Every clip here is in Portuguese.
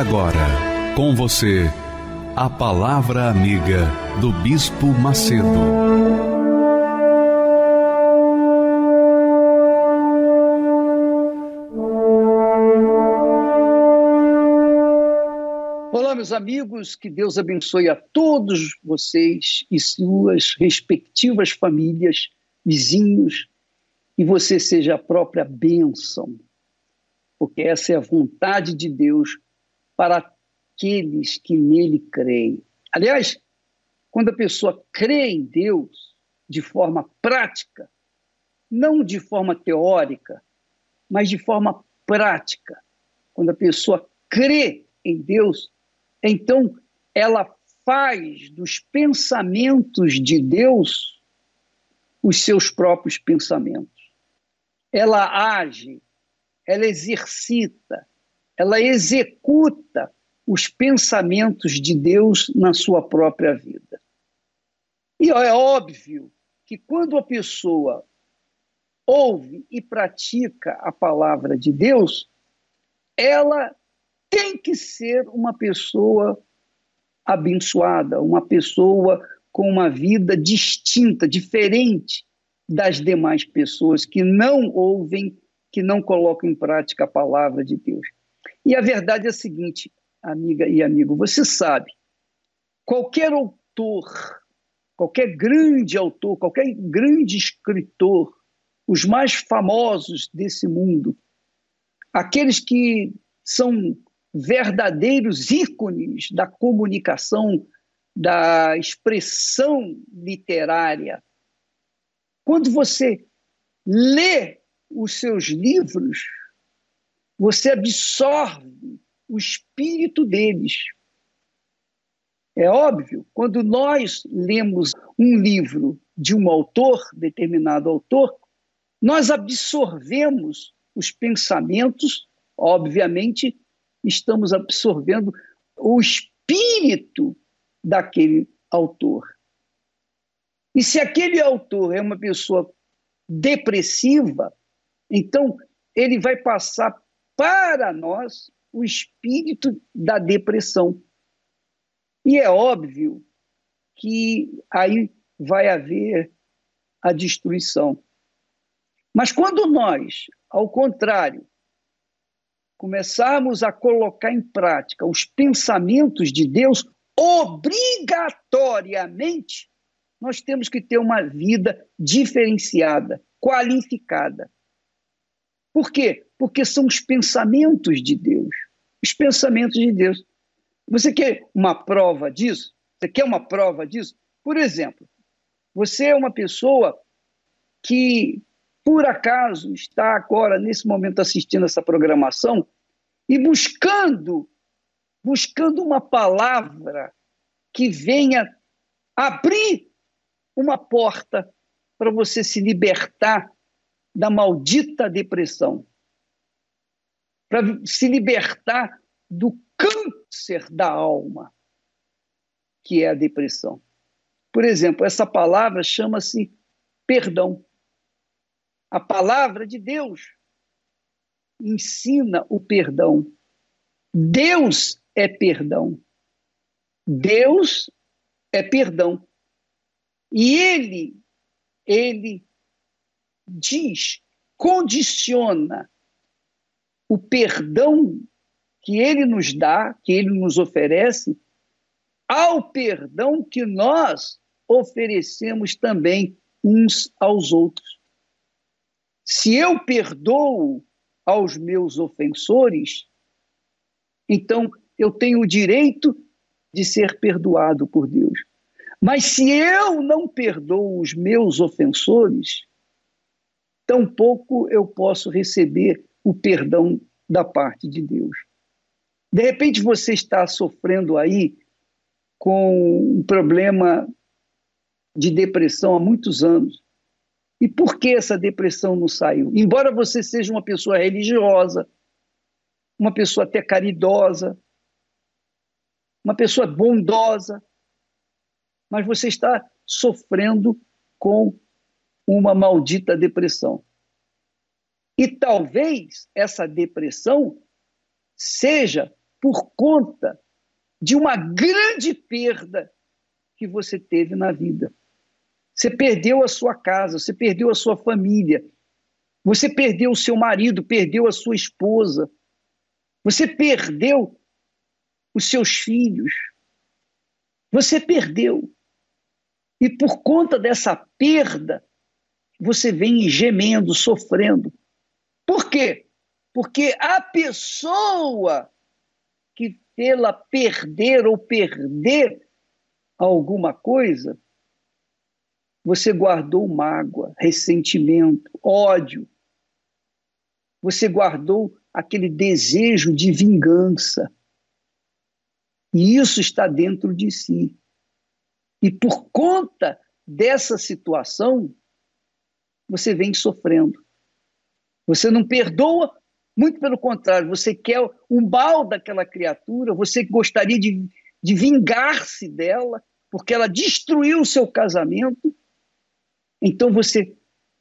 Agora, com você, a Palavra Amiga do Bispo Macedo. Olá, meus amigos, que Deus abençoe a todos vocês e suas respectivas famílias, vizinhos, e você seja a própria bênção, porque essa é a vontade de Deus para aqueles que nele creem. Aliás, quando a pessoa crê em Deus de forma prática, não de forma teórica, mas de forma prática, quando a pessoa crê em Deus, então ela faz dos pensamentos de Deus os seus próprios pensamentos. Ela age, ela exercita, ela executa os pensamentos de Deus na sua própria vida. E é óbvio que quando a pessoa ouve e pratica a palavra de Deus, ela tem que ser uma pessoa abençoada, uma pessoa com uma vida distinta, diferente das demais pessoas que não ouvem, que não colocam em prática a palavra de Deus. E a verdade é a seguinte, amiga e amigo, você sabe, qualquer autor, qualquer grande autor, qualquer grande escritor, os mais famosos desse mundo, aqueles que são verdadeiros ícones da comunicação, da expressão literária. Quando você lê os seus livros, você absorve o espírito deles. É óbvio, quando nós lemos um livro de um autor, determinado autor, nós absorvemos os pensamentos, obviamente, estamos absorvendo o espírito daquele autor. E se aquele autor é uma pessoa depressiva, então ele vai passar para nós o espírito da depressão. E é óbvio que aí vai haver a destruição. Mas quando nós, ao contrário, começarmos a colocar em prática os pensamentos de Deus, obrigatoriamente, nós temos que ter uma vida diferenciada, qualificada. Por quê? Porque são os pensamentos de Deus. Os pensamentos de Deus. Você quer uma prova disso? Você quer uma prova disso? Por exemplo, você é uma pessoa que, por acaso, está agora, nesse momento, assistindo essa programação e buscando, buscando uma palavra que venha abrir uma porta para você se libertar da maldita depressão, para se libertar do câncer da alma, que é a depressão. Por exemplo, essa palavra chama-se perdão. A palavra de Deus ensina o perdão. Deus é perdão. Deus é perdão. E ele, ele diz, condiciona o perdão que ele nos dá, que ele nos oferece, ao perdão que nós oferecemos também uns aos outros. Se eu perdoo aos meus ofensores, então eu tenho o direito de ser perdoado por Deus. Mas se eu não perdoo os meus ofensores, tampouco eu posso receber o perdão da parte de Deus. De repente você está sofrendo aí com um problema de depressão há muitos anos. E por que essa depressão não saiu? Embora você seja uma pessoa religiosa, uma pessoa até caridosa, uma pessoa bondosa, mas você está sofrendo com uma maldita depressão. E talvez essa depressão seja por conta de uma grande perda que você teve na vida. Você perdeu a sua casa, você perdeu a sua família, você perdeu o seu marido, perdeu a sua esposa, você perdeu os seus filhos, você perdeu. E por conta dessa perda, você vem gemendo, sofrendo. Por quê? Porque a pessoa que pela perder ou perder alguma coisa, você guardou mágoa, ressentimento, ódio. Você guardou aquele desejo de vingança. E isso está dentro de si. E por conta dessa situação, você vem sofrendo. Você não perdoa, muito pelo contrário, você quer o mal daquela criatura, você gostaria de, de vingar-se dela, porque ela destruiu o seu casamento. Então você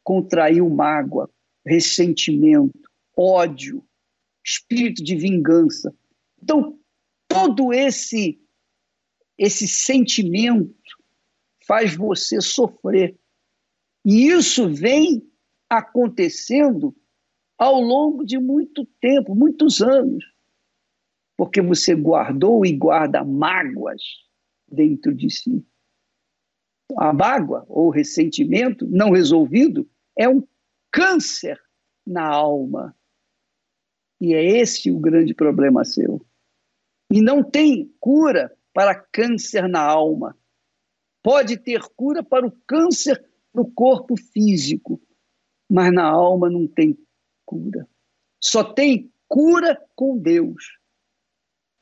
contraiu mágoa, ressentimento, ódio, espírito de vingança. Então, todo esse esse sentimento faz você sofrer. E isso vem acontecendo ao longo de muito tempo, muitos anos, porque você guardou e guarda mágoas dentro de si. A mágoa ou ressentimento não resolvido é um câncer na alma. E é esse o grande problema seu. E não tem cura para câncer na alma. Pode ter cura para o câncer no corpo físico, mas na alma não tem cura. Só tem cura com Deus.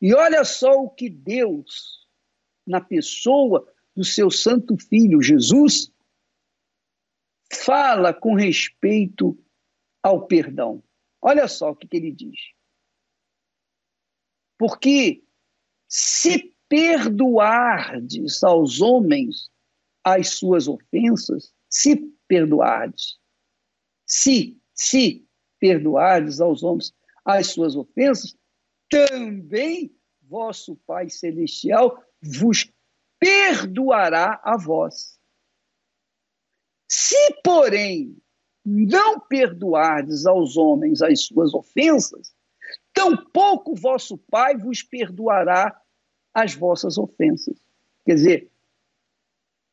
E olha só o que Deus, na pessoa do seu Santo Filho Jesus, fala com respeito ao perdão. Olha só o que, que ele diz. Porque se perdoardes aos homens as suas ofensas, se perdoardes, se, se perdoardes aos homens as suas ofensas, também vosso Pai Celestial vos perdoará a vós. Se, porém, não perdoardes aos homens as suas ofensas, tampouco vosso Pai vos perdoará as vossas ofensas. Quer dizer,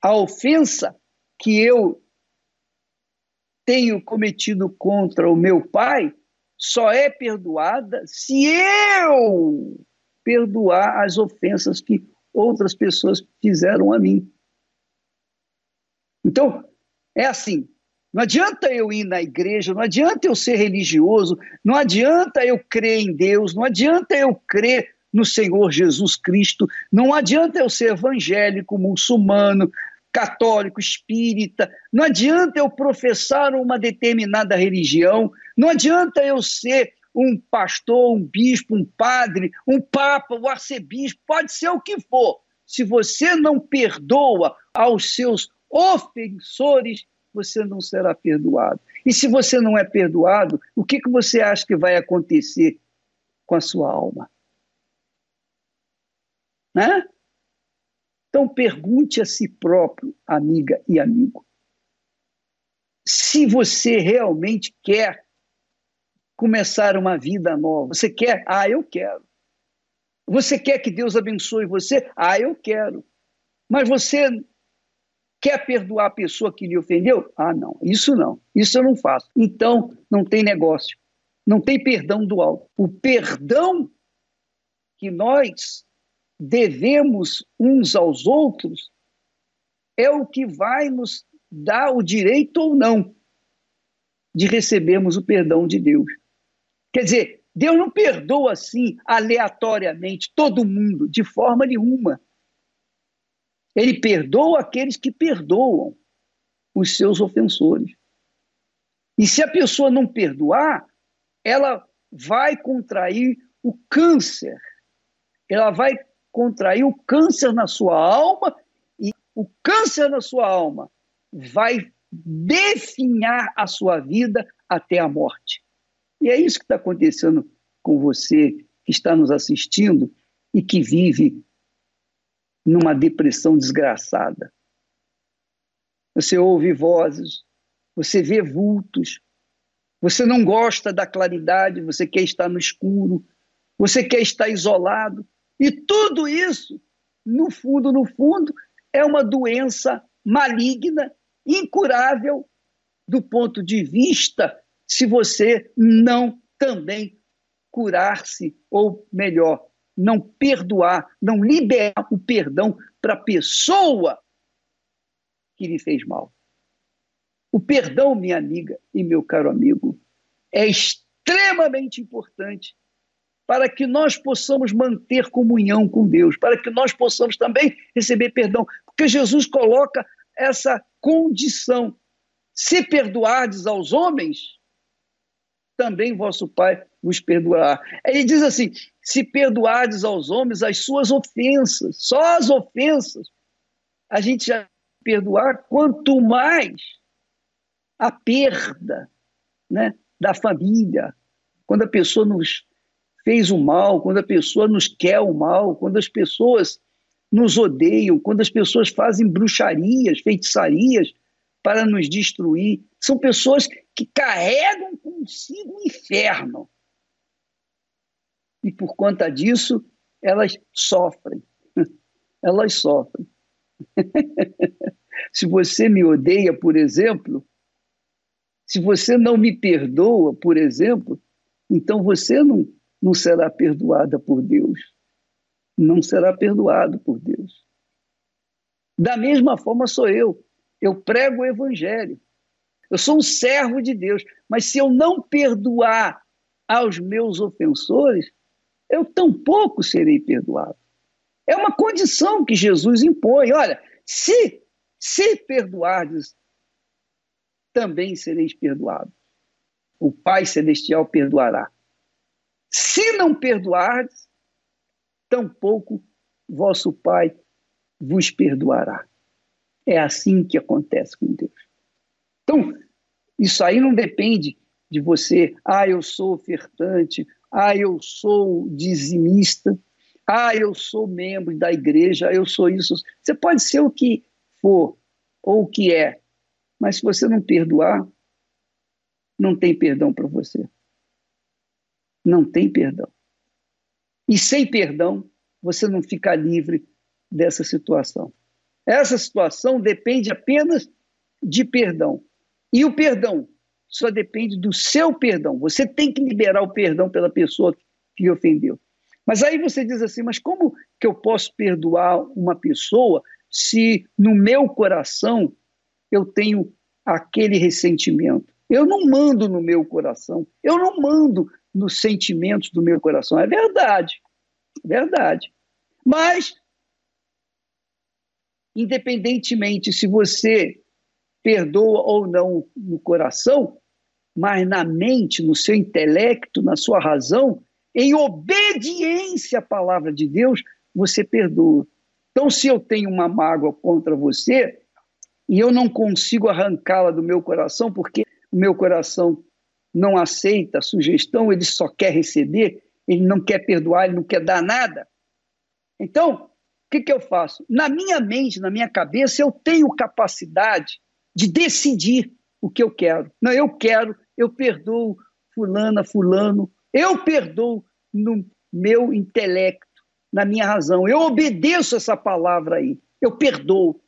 a ofensa que eu tenho cometido contra o meu pai só é perdoada se eu perdoar as ofensas que outras pessoas fizeram a mim. Então, é assim: não adianta eu ir na igreja, não adianta eu ser religioso, não adianta eu crer em Deus, não adianta eu crer no Senhor Jesus Cristo. Não adianta eu ser evangélico, muçulmano, católico, espírita, não adianta eu professar uma determinada religião, não adianta eu ser um pastor, um bispo, um padre, um papa, um arcebispo, pode ser o que for. Se você não perdoa aos seus ofensores, você não será perdoado. E se você não é perdoado, o que, que você acha que vai acontecer com a sua alma? Né? Então, pergunte a si próprio, amiga e amigo, se você realmente quer começar uma vida nova. Você quer? Ah, eu quero. Você quer que Deus abençoe você? Ah, eu quero. Mas você quer perdoar a pessoa que lhe ofendeu? Ah, não, isso não. Isso eu não faço. Então, não tem negócio. Não tem perdão do alto. O perdão que nós devemos uns aos outros é o que vai nos dar o direito ou não de recebermos o perdão de Deus. Quer dizer, Deus não perdoa assim, aleatoriamente, todo mundo, de forma nenhuma. Ele perdoa aqueles que perdoam os seus ofensores. E se a pessoa não perdoar, ela vai contrair o câncer. Ela vai contrair o câncer na sua alma e o câncer na sua alma vai definhar a sua vida até a morte. E é isso que está acontecendo com você que está nos assistindo e que vive numa depressão desgraçada. Você ouve vozes, você vê vultos, você não gosta da claridade, você quer estar no escuro, você quer estar isolado. E tudo isso, no fundo, no fundo, é uma doença maligna, incurável, do ponto de vista se você não também curar-se, ou melhor, não perdoar, não liberar o perdão para a pessoa que lhe fez mal. O perdão, minha amiga e meu caro amigo, é extremamente importante para que nós possamos manter comunhão com Deus, para que nós possamos também receber perdão, porque Jesus coloca essa condição. Se perdoardes aos homens, também vosso Pai vos perdoará. Ele diz assim: se perdoardes aos homens as suas ofensas, só as ofensas, a gente já perdoar, quanto mais a perda né, da família, quando a pessoa nos fez o mal, quando a pessoa nos quer o mal, quando as pessoas nos odeiam, quando as pessoas fazem bruxarias, feitiçarias para nos destruir. São pessoas que carregam consigo o inferno. E por conta disso, elas sofrem. Elas sofrem. se você me odeia, por exemplo, se você não me perdoa, por exemplo, então você não, não será perdoada por Deus. Não será perdoado por Deus. Da mesma forma sou eu. Eu prego o evangelho. Eu sou um servo de Deus, mas se eu não perdoar aos meus ofensores, eu tampouco serei perdoado. É uma condição que Jesus impõe. Olha, se se perdoardes, também sereis perdoados. O Pai celestial perdoará. Se não perdoardes, tampouco vosso Pai vos perdoará. É assim que acontece com Deus. Então, isso aí não depende de você, ah, eu sou ofertante, ah, eu sou dizimista, ah, eu sou membro da igreja, eu sou isso. Você pode ser o que for ou o que é, mas se você não perdoar, não tem perdão para você. Não tem perdão. E sem perdão, você não fica livre dessa situação. Essa situação depende apenas de perdão. E o perdão só depende do seu perdão. Você tem que liberar o perdão pela pessoa que ofendeu. Mas aí você diz assim: mas como que eu posso perdoar uma pessoa se no meu coração eu tenho aquele ressentimento? Eu não mando no meu coração, eu não mando nos sentimentos do meu coração. É verdade, é verdade. Mas, independentemente se você perdoa ou não no coração, mas na mente, no seu intelecto, na sua razão, em obediência à palavra de Deus, você perdoa. Então, se eu tenho uma mágoa contra você e eu não consigo arrancá-la do meu coração, porque o meu coração não aceita sugestão, ele só quer receber, ele não quer perdoar, ele não quer dar nada. Então, o que, que eu faço? Na minha mente, na minha cabeça, eu tenho capacidade de decidir o que eu quero. Não, eu quero, eu perdoo fulana, fulano, eu perdoo no meu intelecto, na minha razão. Eu obedeço essa palavra aí. Eu perdoo.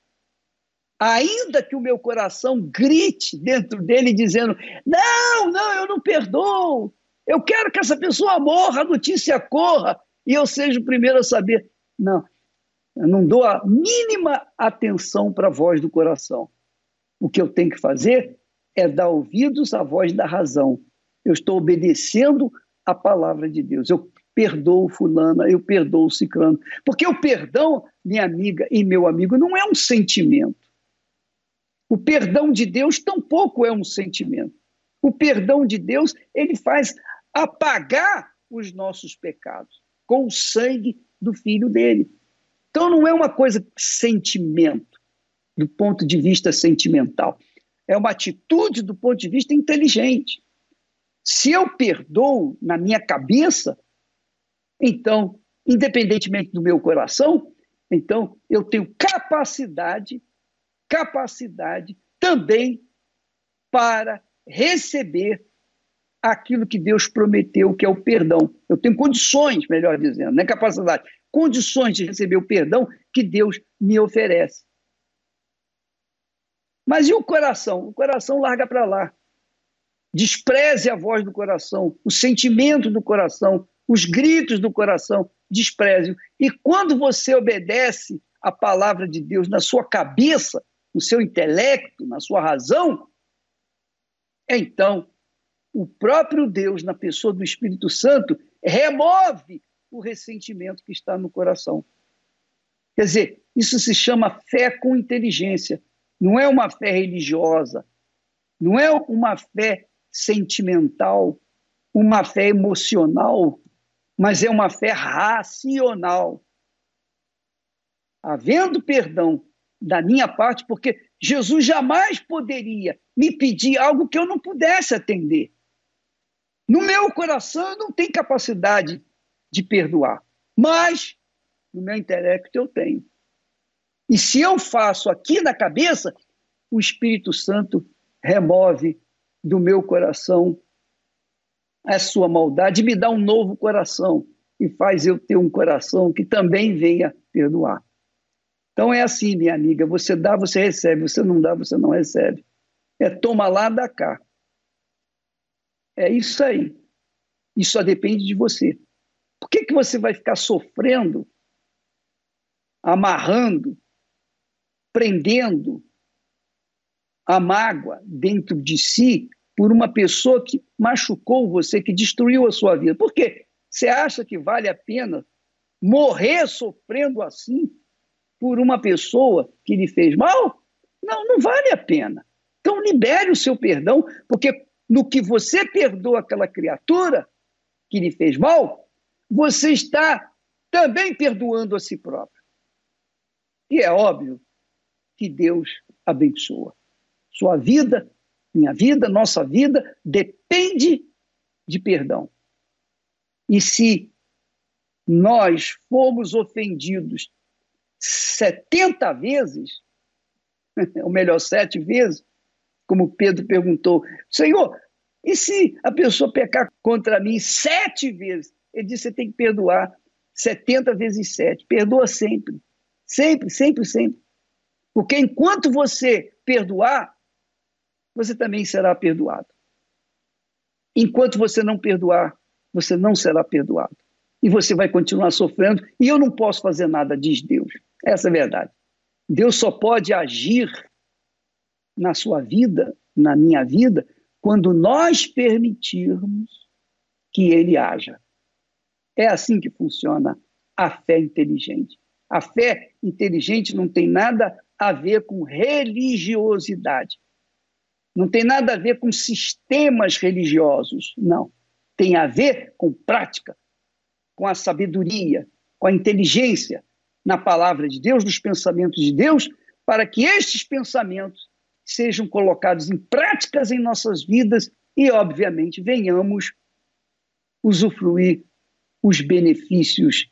Ainda que o meu coração grite dentro dele dizendo: "Não, não, eu não perdoo. Eu quero que essa pessoa morra, a notícia corra e eu seja o primeiro a saber". Não. Eu não dou a mínima atenção para a voz do coração. O que eu tenho que fazer é dar ouvidos à voz da razão. Eu estou obedecendo a palavra de Deus. Eu perdoo fulana, eu perdoo ciclano. Porque o perdão, minha amiga e meu amigo, não é um sentimento. O perdão de Deus tampouco é um sentimento. O perdão de Deus, ele faz apagar os nossos pecados com o sangue do filho dele. Então não é uma coisa sentimento, do ponto de vista sentimental. É uma atitude do ponto de vista inteligente. Se eu perdoo na minha cabeça, então, independentemente do meu coração, então eu tenho capacidade, capacidade também para receber aquilo que Deus prometeu, que é o perdão. Eu tenho condições, melhor dizendo, não é capacidade, condições de receber o perdão que Deus me oferece. Mas e o coração? O coração larga para lá. Despreze a voz do coração, o sentimento do coração, os gritos do coração, despreze. E quando você obedece a palavra de Deus na sua cabeça, no seu intelecto, na sua razão, então o próprio Deus, na pessoa do Espírito Santo, remove o ressentimento que está no coração. Quer dizer, isso se chama fé com inteligência. Não é uma fé religiosa, não é uma fé sentimental, uma fé emocional, mas é uma fé racional. Havendo perdão da minha parte, porque Jesus jamais poderia me pedir algo que eu não pudesse atender. No meu coração eu não tenho capacidade de perdoar, mas no meu intelecto eu tenho. E se eu faço aqui na cabeça, o Espírito Santo remove do meu coração a sua maldade me dá um novo coração e faz eu ter um coração que também venha perdoar. Então é assim, minha amiga, você dá, você recebe, você não dá, você não recebe. É toma lá, dá cá. É isso aí. Isso só depende de você. Por que, que você vai ficar sofrendo, amarrando, prendendo a mágoa dentro de si por uma pessoa que machucou você, que destruiu a sua vida? Por quê? Você acha que vale a pena morrer sofrendo assim por uma pessoa que lhe fez mal? Não, não vale a pena. Então libere o seu perdão, porque no que você perdoa aquela criatura que lhe fez mal, você está também perdoando a si próprio. E é óbvio que Deus abençoa. Sua vida, minha vida, nossa vida depende de perdão. E se nós fomos ofendidos 70 vezes, ou melhor, sete vezes, como Pedro perguntou: Senhor, e se a pessoa pecar contra mim sete vezes? Ele disse: você tem que perdoar 70 vezes sete. Perdoa sempre. Sempre, sempre, sempre. Porque enquanto você perdoar, você também será perdoado. Enquanto você não perdoar, você não será perdoado. E você vai continuar sofrendo. E eu não posso fazer nada, diz Deus. Essa é a verdade. Deus só pode agir na sua vida, na minha vida, quando nós permitirmos que ele haja. É assim que funciona a fé inteligente. A fé inteligente não tem nada a ver com religiosidade. Não tem nada a ver com sistemas religiosos, não. Tem a ver com prática, com a sabedoria, com a inteligência na palavra de Deus, nos pensamentos de Deus, para que estes pensamentos sejam colocados em práticas em nossas vidas e, obviamente, venhamos usufruir os benefícios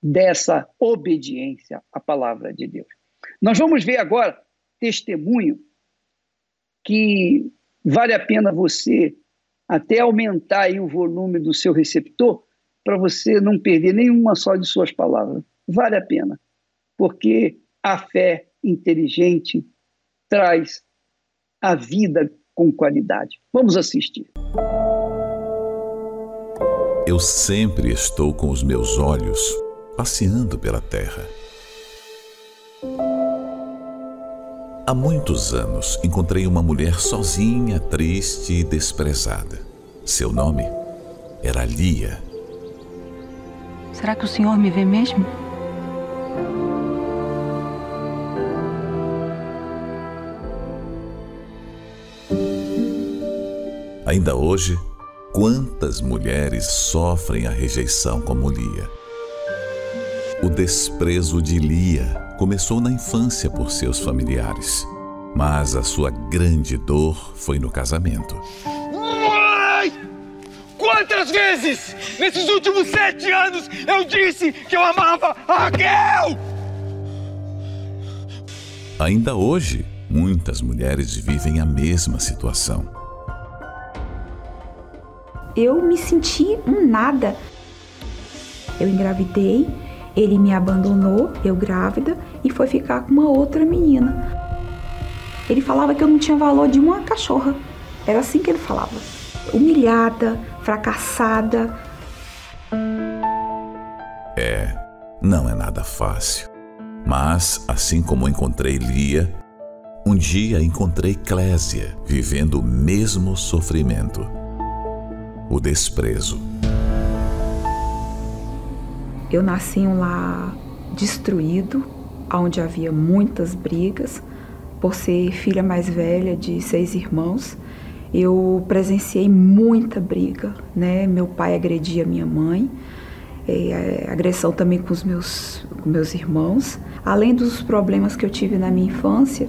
dessa obediência à palavra de Deus. Nós vamos ver agora testemunho que vale a pena você até aumentar o volume do seu receptor para você não perder nenhuma só de suas palavras. Vale a pena, porque a fé inteligente traz a vida com qualidade. Vamos assistir. Eu sempre estou com os meus olhos passeando pela terra. Há muitos anos encontrei uma mulher sozinha, triste e desprezada. Seu nome era Lia. Será que o senhor me vê mesmo? Ainda hoje, quantas mulheres sofrem a rejeição como Lia? O desprezo de Lia começou na infância por seus familiares, mas a sua grande dor foi no casamento. Mãe! Quantas vezes nesses últimos sete anos eu disse que eu amava a Raquel? Ainda hoje, muitas mulheres vivem a mesma situação eu me senti um nada. Eu engravidei, ele me abandonou, eu grávida, e foi ficar com uma outra menina. Ele falava que eu não tinha valor de uma cachorra. Era assim que ele falava. Humilhada, fracassada. É, não é nada fácil. Mas, assim como encontrei Lia, um dia encontrei Clésia vivendo o mesmo sofrimento o desprezo. Eu nasci em um lar destruído, onde havia muitas brigas. Por ser filha mais velha de seis irmãos, eu presenciei muita briga, né? Meu pai agredia minha mãe, é, agressão também com os meus, com meus irmãos. Além dos problemas que eu tive na minha infância,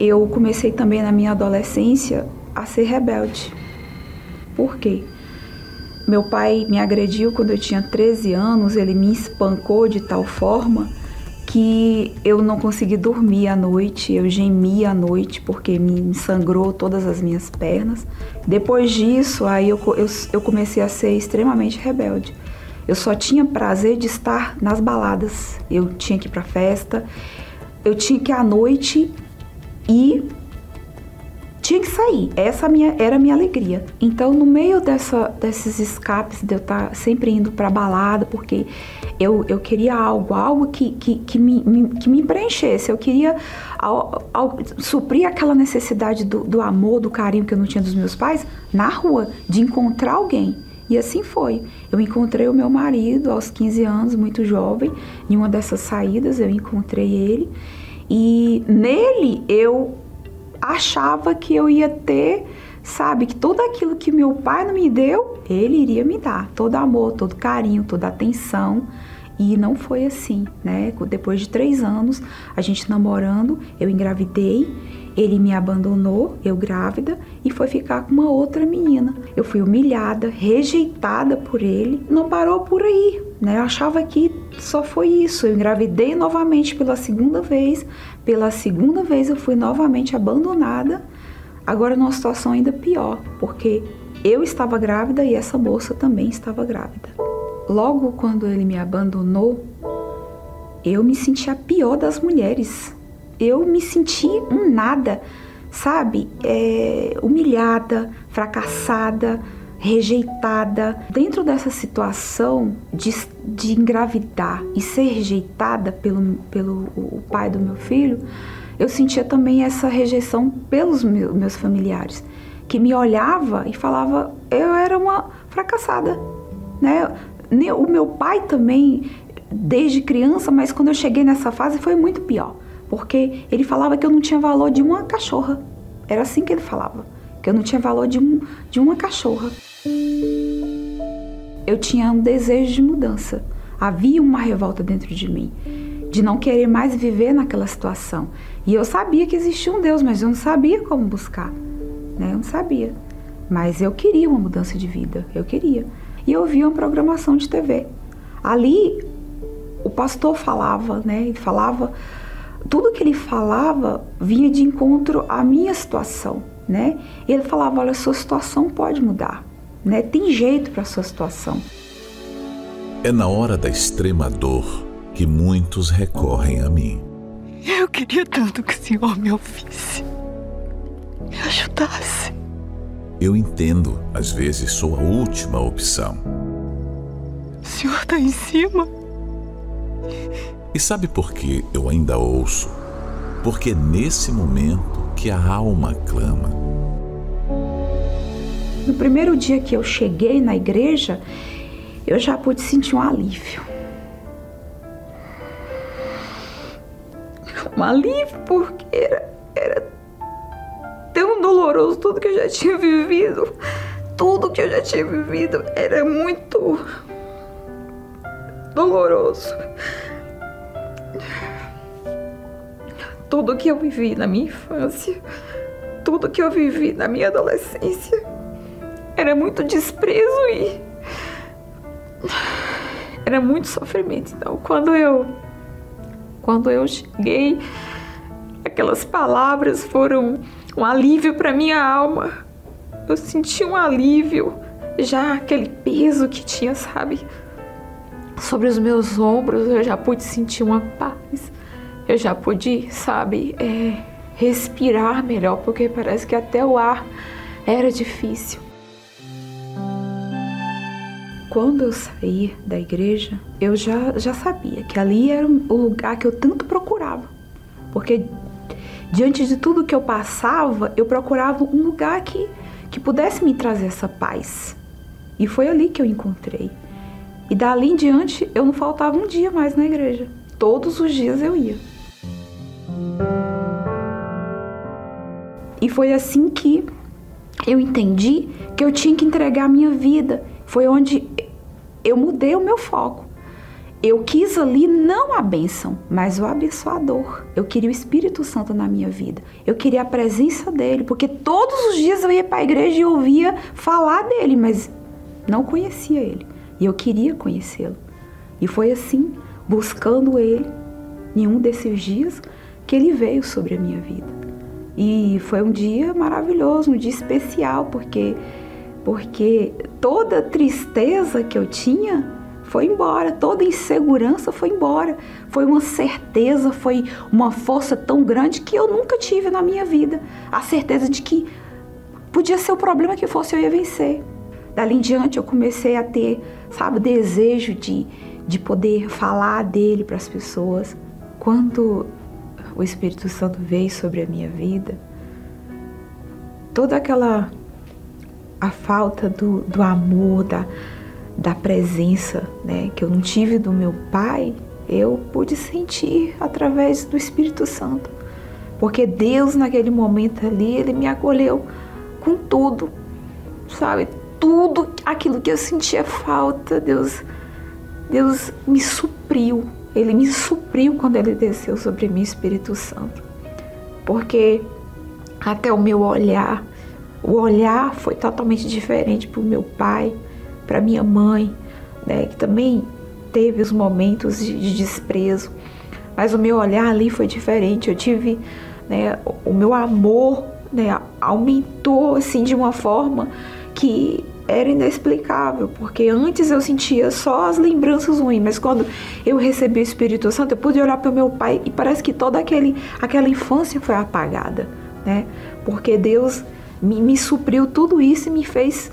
eu comecei também na minha adolescência a ser rebelde. Por quê? Meu pai me agrediu quando eu tinha 13 anos, ele me espancou de tal forma que eu não consegui dormir à noite, eu gemia à noite porque me sangrou todas as minhas pernas. Depois disso, aí eu, eu, eu comecei a ser extremamente rebelde. Eu só tinha prazer de estar nas baladas. Eu tinha que ir para festa, eu tinha que à noite ir tinha que sair. Essa minha, era a minha alegria. Então, no meio dessa, desses escapes, de eu estar tá sempre indo para balada, porque eu, eu queria algo, algo que, que, que, me, me, que me preenchesse. Eu queria ao, ao, suprir aquela necessidade do, do amor, do carinho que eu não tinha dos meus pais na rua, de encontrar alguém. E assim foi. Eu encontrei o meu marido aos 15 anos, muito jovem. Em uma dessas saídas, eu encontrei ele. E nele eu achava que eu ia ter, sabe, que tudo aquilo que meu pai não me deu, ele iria me dar, todo amor, todo carinho, toda atenção. E não foi assim, né? Depois de três anos, a gente namorando, eu engravidei, ele me abandonou, eu grávida, e foi ficar com uma outra menina. Eu fui humilhada, rejeitada por ele. Não parou por aí, né? Eu achava que só foi isso. Eu engravidei novamente pela segunda vez, pela segunda vez eu fui novamente abandonada, agora numa situação ainda pior, porque eu estava grávida e essa moça também estava grávida. Logo quando ele me abandonou, eu me senti a pior das mulheres. Eu me senti um nada, sabe? É, humilhada, fracassada, rejeitada. Dentro dessa situação de, de engravidar e ser rejeitada pelo, pelo o pai do meu filho, eu sentia também essa rejeição pelos meus, meus familiares, que me olhava e falava eu era uma fracassada, né? O meu pai também, desde criança, mas quando eu cheguei nessa fase foi muito pior, porque ele falava que eu não tinha valor de uma cachorra. Era assim que ele falava que eu não tinha valor de, um, de uma cachorra. Eu tinha um desejo de mudança. Havia uma revolta dentro de mim, de não querer mais viver naquela situação. E eu sabia que existia um Deus, mas eu não sabia como buscar. Né? Eu não sabia. Mas eu queria uma mudança de vida, eu queria. E eu via uma programação de TV. Ali, o pastor falava, né? Ele falava, tudo que ele falava vinha de encontro à minha situação né? E ele falava: olha, sua situação pode mudar, né? Tem jeito para sua situação. É na hora da extrema dor que muitos recorrem a mim. Eu queria tanto que o Senhor me ouvisse, me ajudasse. Eu entendo, às vezes sou a última opção. O Senhor está em cima. E sabe por que eu ainda ouço? Porque nesse momento que a alma clama. no primeiro dia que eu cheguei na igreja, eu já pude sentir um alívio. Um alívio porque era, era tão doloroso tudo que eu já tinha vivido. Tudo que eu já tinha vivido era muito doloroso. Tudo que eu vivi na minha infância, tudo que eu vivi na minha adolescência, era muito desprezo e era muito sofrimento. Então, quando eu quando eu cheguei, aquelas palavras foram um alívio para minha alma. Eu senti um alívio, já aquele peso que tinha, sabe, sobre os meus ombros, eu já pude sentir uma paz. Eu já pude, sabe, é, respirar melhor, porque parece que até o ar era difícil. Quando eu saí da igreja, eu já, já sabia que ali era o lugar que eu tanto procurava. Porque diante de tudo que eu passava, eu procurava um lugar que, que pudesse me trazer essa paz. E foi ali que eu encontrei. E dali em diante, eu não faltava um dia mais na igreja. Todos os dias eu ia. E foi assim que eu entendi que eu tinha que entregar a minha vida. Foi onde eu mudei o meu foco. Eu quis ali não a bênção, mas o abençoador. Eu queria o Espírito Santo na minha vida. Eu queria a presença dele, porque todos os dias eu ia para a igreja e ouvia falar dele, mas não conhecia ele. E eu queria conhecê-lo. E foi assim, buscando ele, em um desses dias, que ele veio sobre a minha vida. E foi um dia maravilhoso, um dia especial, porque porque toda tristeza que eu tinha foi embora, toda insegurança foi embora. Foi uma certeza, foi uma força tão grande que eu nunca tive na minha vida. A certeza de que podia ser o problema que fosse eu ia vencer. Dali em diante eu comecei a ter, sabe, desejo de, de poder falar dele para as pessoas. Quando o Espírito Santo veio sobre a minha vida, toda aquela a falta do, do amor, da, da presença né, que eu não tive do meu pai, eu pude sentir através do Espírito Santo. Porque Deus, naquele momento ali, ele me acolheu com tudo, sabe? Tudo aquilo que eu sentia falta, Deus, Deus me supriu. Ele me supriu quando ele desceu sobre mim, Espírito Santo. Porque até o meu olhar, o olhar foi totalmente diferente para o meu pai, para minha mãe, né, que também teve os momentos de, de, desprezo. Mas o meu olhar ali foi diferente. Eu tive, né, o meu amor, né, aumentou assim de uma forma que era inexplicável, porque antes eu sentia só as lembranças ruins, mas quando eu recebi o Espírito Santo, eu pude olhar para o meu pai e parece que toda aquele, aquela infância foi apagada, né? Porque Deus me, me supriu tudo isso e me fez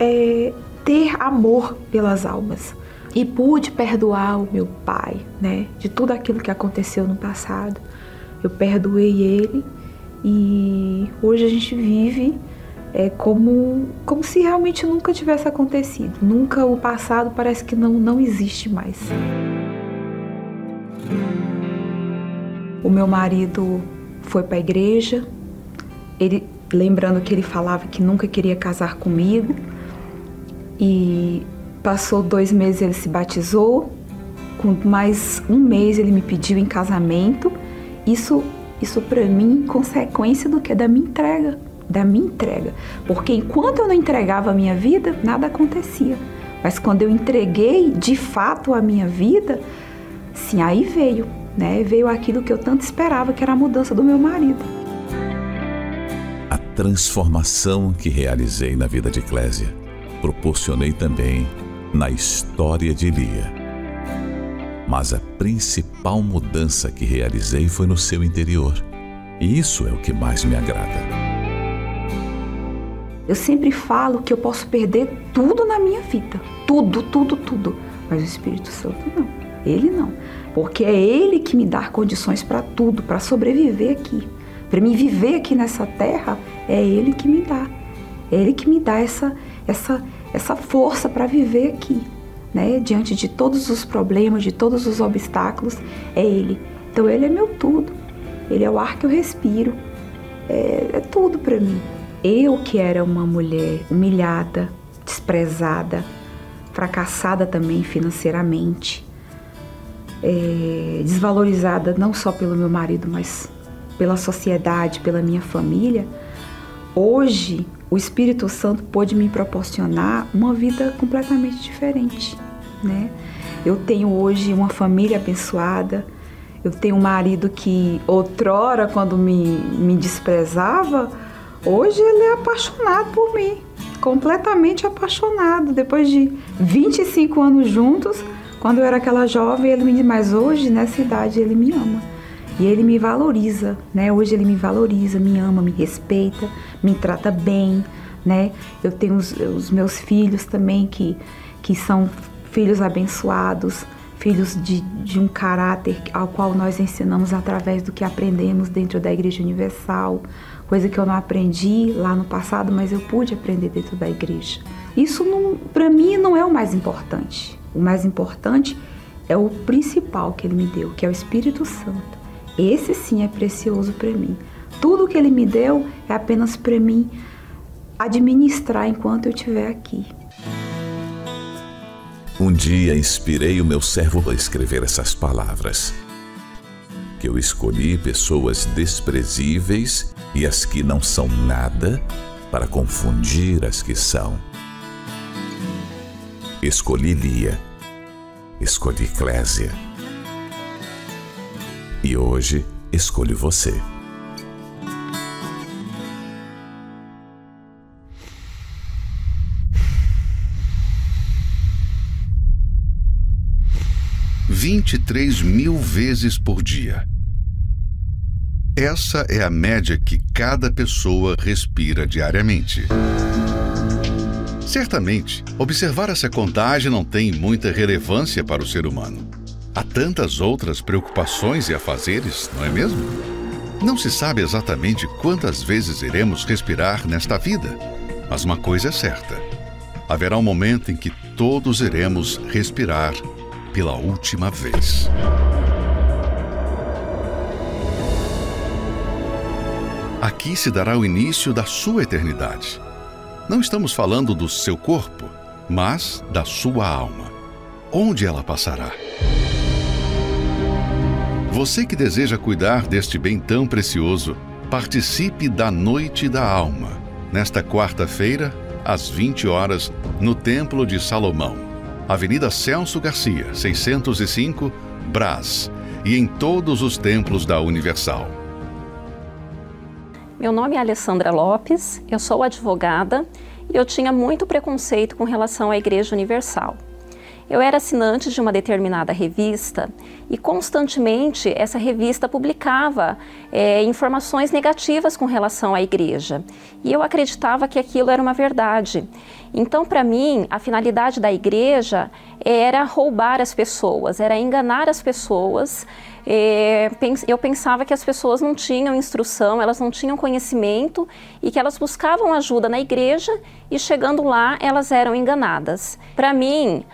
é, ter amor pelas almas. E pude perdoar o meu pai, né? De tudo aquilo que aconteceu no passado. Eu perdoei ele e hoje a gente vive é, como, como se realmente nunca tivesse acontecido. Nunca o passado parece que não, não existe mais. O meu marido foi para a igreja, ele lembrando que ele falava que nunca queria casar comigo. E passou dois meses ele se batizou. Com mais um mês ele me pediu em casamento. Isso, isso para mim, consequência do que da minha entrega, da minha entrega. Porque enquanto eu não entregava a minha vida, nada acontecia. Mas quando eu entreguei de fato a minha vida, sim, aí veio, né? Veio aquilo que eu tanto esperava, que era a mudança do meu marido transformação que realizei na vida de Clésia, proporcionei também na história de Lia. Mas a principal mudança que realizei foi no seu interior. E isso é o que mais me agrada. Eu sempre falo que eu posso perder tudo na minha vida. Tudo, tudo, tudo. Mas o Espírito Santo não. Ele não. Porque é ele que me dá condições para tudo, para sobreviver aqui. Para me viver aqui nessa terra, é Ele que me dá. É Ele que me dá essa, essa, essa força para viver aqui, né? Diante de todos os problemas, de todos os obstáculos, é Ele. Então Ele é meu tudo. Ele é o ar que eu respiro. É, é tudo para mim. Eu que era uma mulher humilhada, desprezada, fracassada também financeiramente, é, desvalorizada não só pelo meu marido, mas pela sociedade, pela minha família, hoje o Espírito Santo pôde me proporcionar uma vida completamente diferente, né? Eu tenho hoje uma família abençoada, eu tenho um marido que outrora, quando me, me desprezava, hoje ele é apaixonado por mim, completamente apaixonado. Depois de 25 anos juntos, quando eu era aquela jovem, ele me mas hoje nessa idade ele me ama. E ele me valoriza, né? Hoje ele me valoriza, me ama, me respeita, me trata bem, né? Eu tenho os, os meus filhos também que, que são filhos abençoados, filhos de, de um caráter ao qual nós ensinamos através do que aprendemos dentro da Igreja Universal, coisa que eu não aprendi lá no passado, mas eu pude aprender dentro da igreja. Isso para mim não é o mais importante. O mais importante é o principal que ele me deu, que é o Espírito Santo. Esse sim é precioso para mim. Tudo que ele me deu é apenas para mim administrar enquanto eu estiver aqui. Um dia inspirei o meu servo a escrever essas palavras. Que eu escolhi pessoas desprezíveis e as que não são nada para confundir as que são. Escolhi Lia, escolhi Clésia. E hoje escolho você. Vinte e três mil vezes por dia. Essa é a média que cada pessoa respira diariamente. Certamente, observar essa contagem não tem muita relevância para o ser humano. Há tantas outras preocupações e afazeres, não é mesmo? Não se sabe exatamente quantas vezes iremos respirar nesta vida, mas uma coisa é certa: haverá um momento em que todos iremos respirar pela última vez. Aqui se dará o início da sua eternidade. Não estamos falando do seu corpo, mas da sua alma. Onde ela passará? Você que deseja cuidar deste bem tão precioso, participe da Noite da Alma, nesta quarta-feira, às 20 horas, no Templo de Salomão, Avenida Celso Garcia, 605, Brás, e em todos os templos da Universal. Meu nome é Alessandra Lopes, eu sou advogada e eu tinha muito preconceito com relação à Igreja Universal. Eu era assinante de uma determinada revista e constantemente essa revista publicava é, informações negativas com relação à igreja. E eu acreditava que aquilo era uma verdade. Então, para mim, a finalidade da igreja era roubar as pessoas, era enganar as pessoas eu pensava que as pessoas não tinham instrução, elas não tinham conhecimento e que elas buscavam ajuda na igreja e chegando lá elas eram enganadas. Para mim,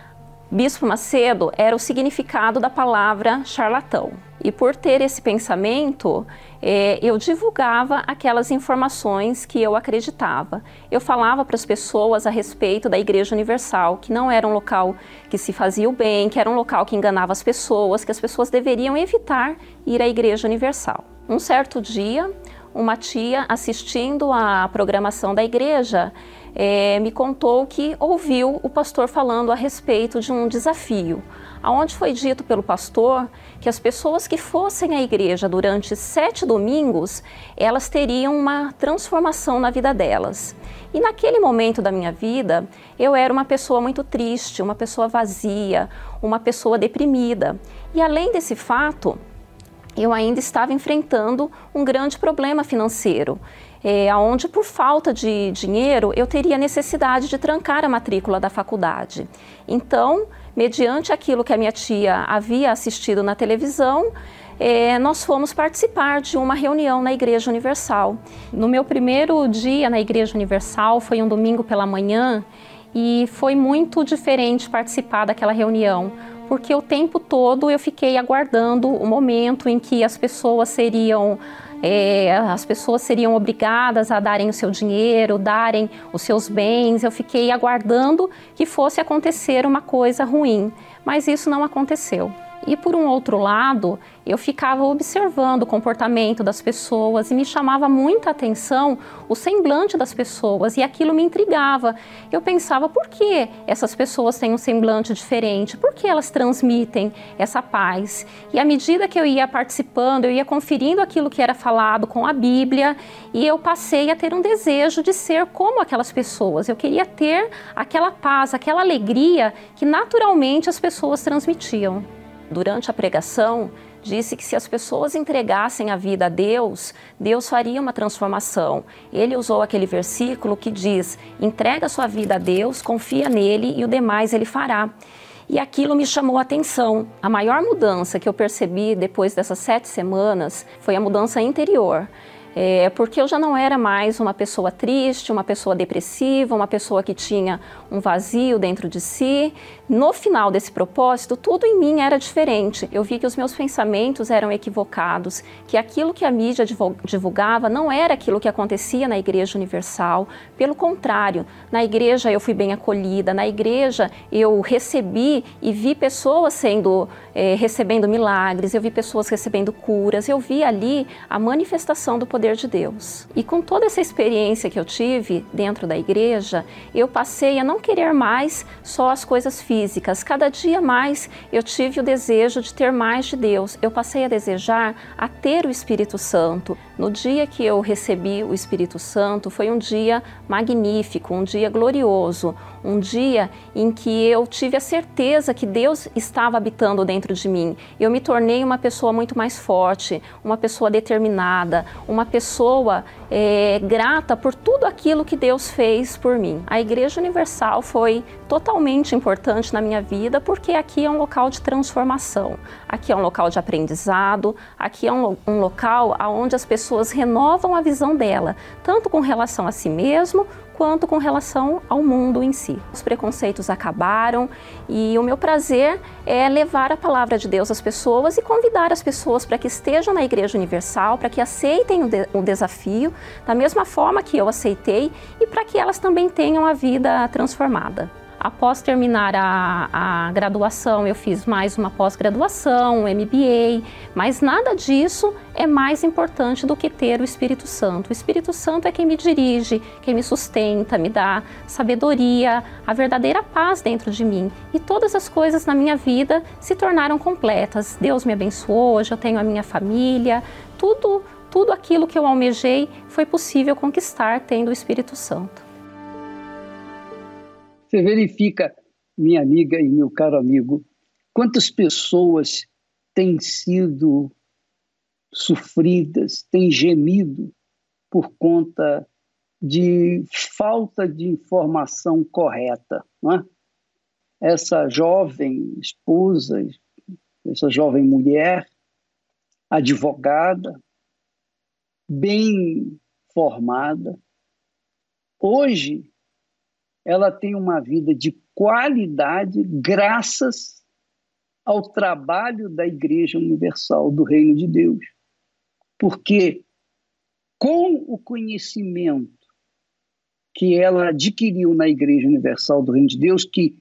Bispo Macedo era o significado da palavra charlatão. E por ter esse pensamento, é, eu divulgava aquelas informações que eu acreditava. Eu falava para as pessoas a respeito da Igreja Universal, que não era um local que se fazia o bem, que era um local que enganava as pessoas, que as pessoas deveriam evitar ir à Igreja Universal. Um certo dia, uma tia assistindo à programação da igreja é, me contou que ouviu o pastor falando a respeito de um desafio, aonde foi dito pelo pastor que as pessoas que fossem à igreja durante sete domingos, elas teriam uma transformação na vida delas. E naquele momento da minha vida, eu era uma pessoa muito triste, uma pessoa vazia, uma pessoa deprimida. E além desse fato, eu ainda estava enfrentando um grande problema financeiro, é, onde por falta de dinheiro eu teria necessidade de trancar a matrícula da faculdade. Então, mediante aquilo que a minha tia havia assistido na televisão, é, nós fomos participar de uma reunião na Igreja Universal. No meu primeiro dia na Igreja Universal, foi um domingo pela manhã, e foi muito diferente participar daquela reunião, porque o tempo todo eu fiquei aguardando o momento em que as pessoas seriam é, as pessoas seriam obrigadas a darem o seu dinheiro, darem os seus bens. Eu fiquei aguardando que fosse acontecer uma coisa ruim, mas isso não aconteceu. E por um outro lado, eu ficava observando o comportamento das pessoas e me chamava muita atenção o semblante das pessoas e aquilo me intrigava. Eu pensava por que essas pessoas têm um semblante diferente, por que elas transmitem essa paz. E à medida que eu ia participando, eu ia conferindo aquilo que era falado com a Bíblia e eu passei a ter um desejo de ser como aquelas pessoas. Eu queria ter aquela paz, aquela alegria que naturalmente as pessoas transmitiam durante a pregação, disse que se as pessoas entregassem a vida a Deus, Deus faria uma transformação. Ele usou aquele versículo que diz: entrega sua vida a Deus, confia nele e o demais ele fará. E aquilo me chamou a atenção. A maior mudança que eu percebi depois dessas sete semanas foi a mudança interior é, porque eu já não era mais uma pessoa triste, uma pessoa depressiva, uma pessoa que tinha um vazio dentro de si. No final desse propósito, tudo em mim era diferente. Eu vi que os meus pensamentos eram equivocados, que aquilo que a mídia divulgava não era aquilo que acontecia na Igreja Universal. Pelo contrário, na igreja eu fui bem acolhida, na igreja eu recebi e vi pessoas sendo é, recebendo milagres, eu vi pessoas recebendo curas, eu vi ali a manifestação do poder de Deus. E com toda essa experiência que eu tive dentro da igreja, eu passei a não querer mais só as coisas físicas. Cada dia mais eu tive o desejo de ter mais de Deus. Eu passei a desejar a ter o Espírito Santo. No dia que eu recebi o Espírito Santo, foi um dia magnífico, um dia glorioso, um dia em que eu tive a certeza que Deus estava habitando dentro de mim. Eu me tornei uma pessoa muito mais forte, uma pessoa determinada, uma pessoa é, grata por tudo aquilo que Deus fez por mim. A Igreja Universal foi totalmente importante na minha vida porque aqui é um local de transformação, aqui é um local de aprendizado, aqui é um, um local onde as pessoas renovam a visão dela, tanto com relação a si mesmo quanto com relação ao mundo em si. Os preconceitos acabaram e o meu prazer é levar a palavra de Deus às pessoas e convidar as pessoas para que estejam na Igreja Universal, para que aceitem o, de o desafio da mesma forma que eu aceitei e para que elas também tenham a vida transformada. Após terminar a, a graduação, eu fiz mais uma pós-graduação, um MBA, mas nada disso é mais importante do que ter o Espírito Santo. O Espírito Santo é quem me dirige, quem me sustenta, me dá sabedoria, a verdadeira paz dentro de mim. E todas as coisas na minha vida se tornaram completas. Deus me abençoou, hoje eu tenho a minha família, tudo, tudo aquilo que eu almejei foi possível conquistar tendo o Espírito Santo. Você verifica, minha amiga e meu caro amigo, quantas pessoas têm sido sofridas, têm gemido por conta de falta de informação correta. É? Essa jovem esposa, essa jovem mulher, advogada, bem formada, hoje ela tem uma vida de qualidade graças ao trabalho da Igreja Universal do Reino de Deus. Porque com o conhecimento que ela adquiriu na Igreja Universal do Reino de Deus, que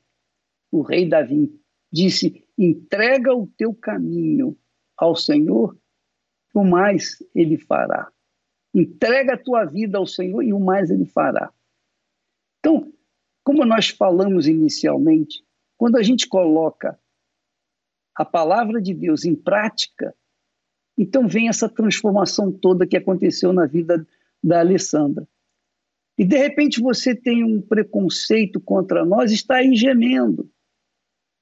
o rei Davi disse: entrega o teu caminho ao Senhor, o mais ele fará. Entrega a tua vida ao Senhor e o mais ele fará. Então, como nós falamos inicialmente, quando a gente coloca a palavra de Deus em prática, então vem essa transformação toda que aconteceu na vida da Alessandra. E de repente você tem um preconceito contra nós, está aí gemendo.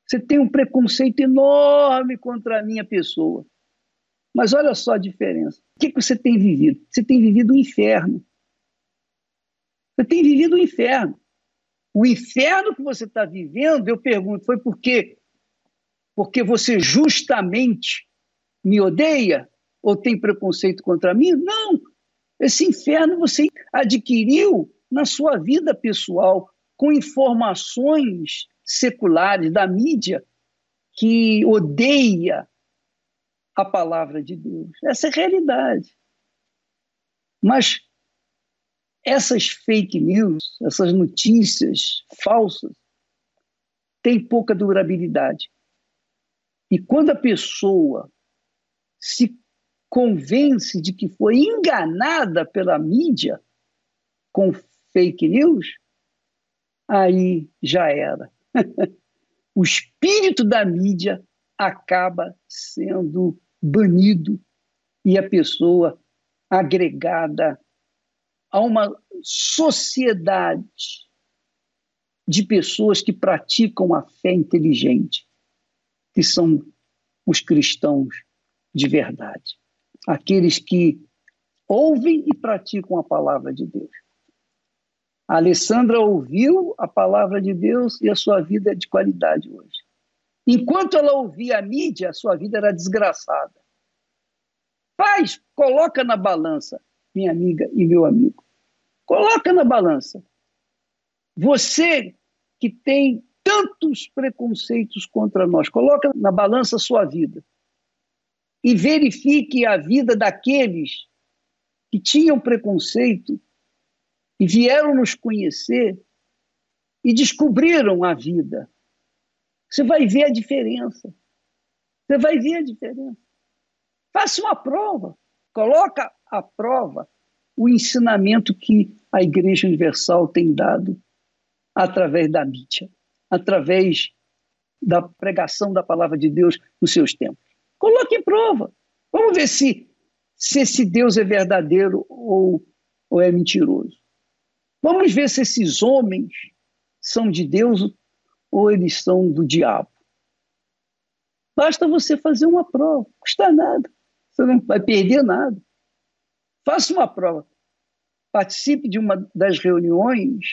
Você tem um preconceito enorme contra a minha pessoa. Mas olha só a diferença. O que, você tem vivido? Você tem vivido o um inferno. Você tem vivido o um inferno. O inferno que você está vivendo, eu pergunto, foi porque porque você justamente me odeia ou tem preconceito contra mim. Não! Esse inferno você adquiriu na sua vida pessoal, com informações seculares da mídia que odeia a palavra de Deus. Essa é a realidade. Mas essas fake news, essas notícias falsas, têm pouca durabilidade. E quando a pessoa se convence de que foi enganada pela mídia com fake news, aí já era. o espírito da mídia acaba sendo banido e a pessoa agregada a uma sociedade de pessoas que praticam a fé inteligente, que são os cristãos de verdade, aqueles que ouvem e praticam a palavra de Deus. A Alessandra ouviu a palavra de Deus e a sua vida é de qualidade hoje. Enquanto ela ouvia a mídia, a sua vida era desgraçada. Faz, coloca na balança, minha amiga e meu amigo. Coloca na balança. Você que tem tantos preconceitos contra nós, coloca na balança a sua vida e verifique a vida daqueles que tinham preconceito e vieram nos conhecer e descobriram a vida. Você vai ver a diferença. Você vai ver a diferença. Faça uma prova. Coloca à prova o ensinamento que a Igreja Universal tem dado através da mídia, através da pregação da palavra de Deus nos seus tempos. Coloque em prova. Vamos ver se, se esse Deus é verdadeiro ou, ou é mentiroso. Vamos ver se esses homens são de Deus ou eles são do diabo. Basta você fazer uma prova, custa nada. Você não vai perder nada. Faça uma prova. Participe de uma das reuniões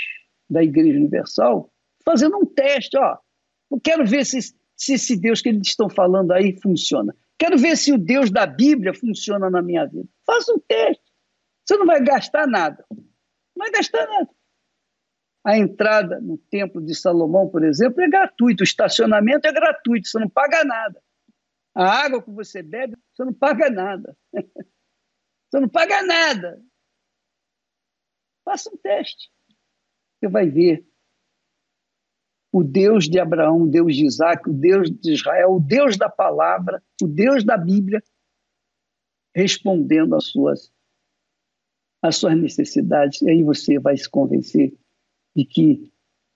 da Igreja Universal fazendo um teste. Ó, eu quero ver se, se esse Deus que eles estão falando aí funciona. Quero ver se o Deus da Bíblia funciona na minha vida. Faça um teste. Você não vai gastar nada. Não vai gastar nada. A entrada no Templo de Salomão, por exemplo, é gratuito. O estacionamento é gratuito, você não paga nada. A água que você bebe, você não paga nada. Você não paga nada. Faça um teste. Você vai ver o Deus de Abraão, o Deus de Isaac, o Deus de Israel, o Deus da palavra, o Deus da Bíblia, respondendo às suas as suas necessidades, e aí você vai se convencer de que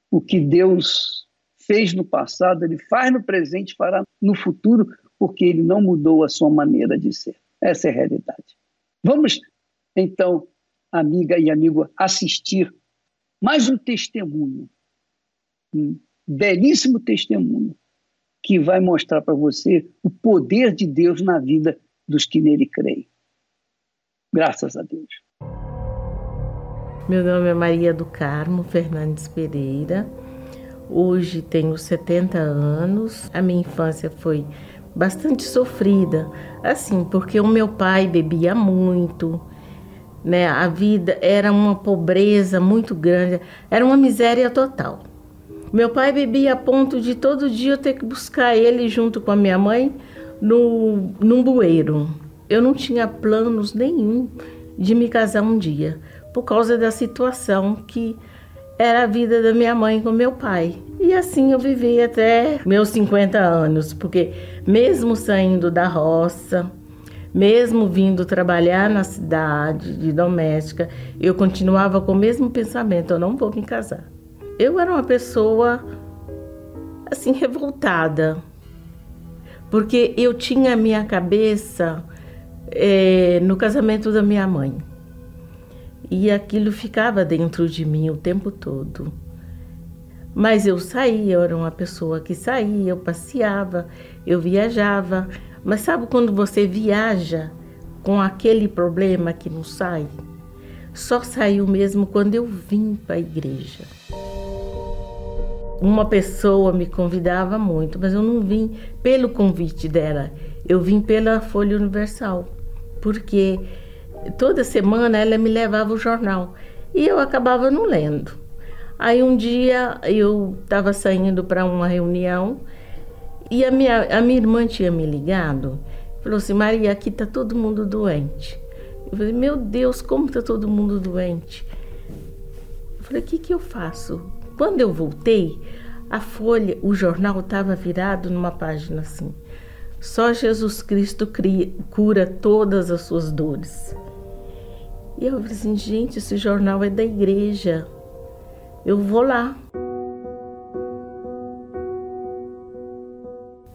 o que Deus fez no passado, ele faz no presente, fará no futuro, porque ele não mudou a sua maneira de ser. Essa é a realidade. Vamos, então, amiga e amigo, assistir mais um testemunho, um belíssimo testemunho, que vai mostrar para você o poder de Deus na vida dos que nele creem. Graças a Deus. Meu nome é Maria do Carmo Fernandes Pereira. Hoje tenho 70 anos. A minha infância foi bastante sofrida, assim, porque o meu pai bebia muito, né? A vida era uma pobreza muito grande, era uma miséria total. Meu pai bebia a ponto de todo dia eu ter que buscar ele junto com a minha mãe no, num bueiro. Eu não tinha planos nenhum de me casar um dia por causa da situação que era a vida da minha mãe com meu pai. E assim eu vivi até meus 50 anos, porque mesmo saindo da roça, mesmo vindo trabalhar na cidade de doméstica, eu continuava com o mesmo pensamento: eu não vou me casar. Eu era uma pessoa assim revoltada, porque eu tinha a minha cabeça é, no casamento da minha mãe. E aquilo ficava dentro de mim o tempo todo. Mas eu saía, eu era uma pessoa que saía, eu passeava, eu viajava. Mas sabe quando você viaja com aquele problema que não sai? Só saiu mesmo quando eu vim para a igreja. uma pessoa me convidava muito, mas eu não vim pelo convite dela, eu vim pela Folha Universal, porque toda semana ela me levava o jornal e eu acabava não lendo. Aí um dia eu estava saindo para uma reunião e a minha, a minha irmã tinha me ligado, falou assim: Maria, aqui está todo mundo doente. Eu falei: Meu Deus, como está todo mundo doente? Eu falei: O que, que eu faço? Quando eu voltei, a folha, o jornal estava virado numa página assim. Só Jesus Cristo cria, cura todas as suas dores. E eu falei assim, gente, esse jornal é da igreja. Eu vou lá.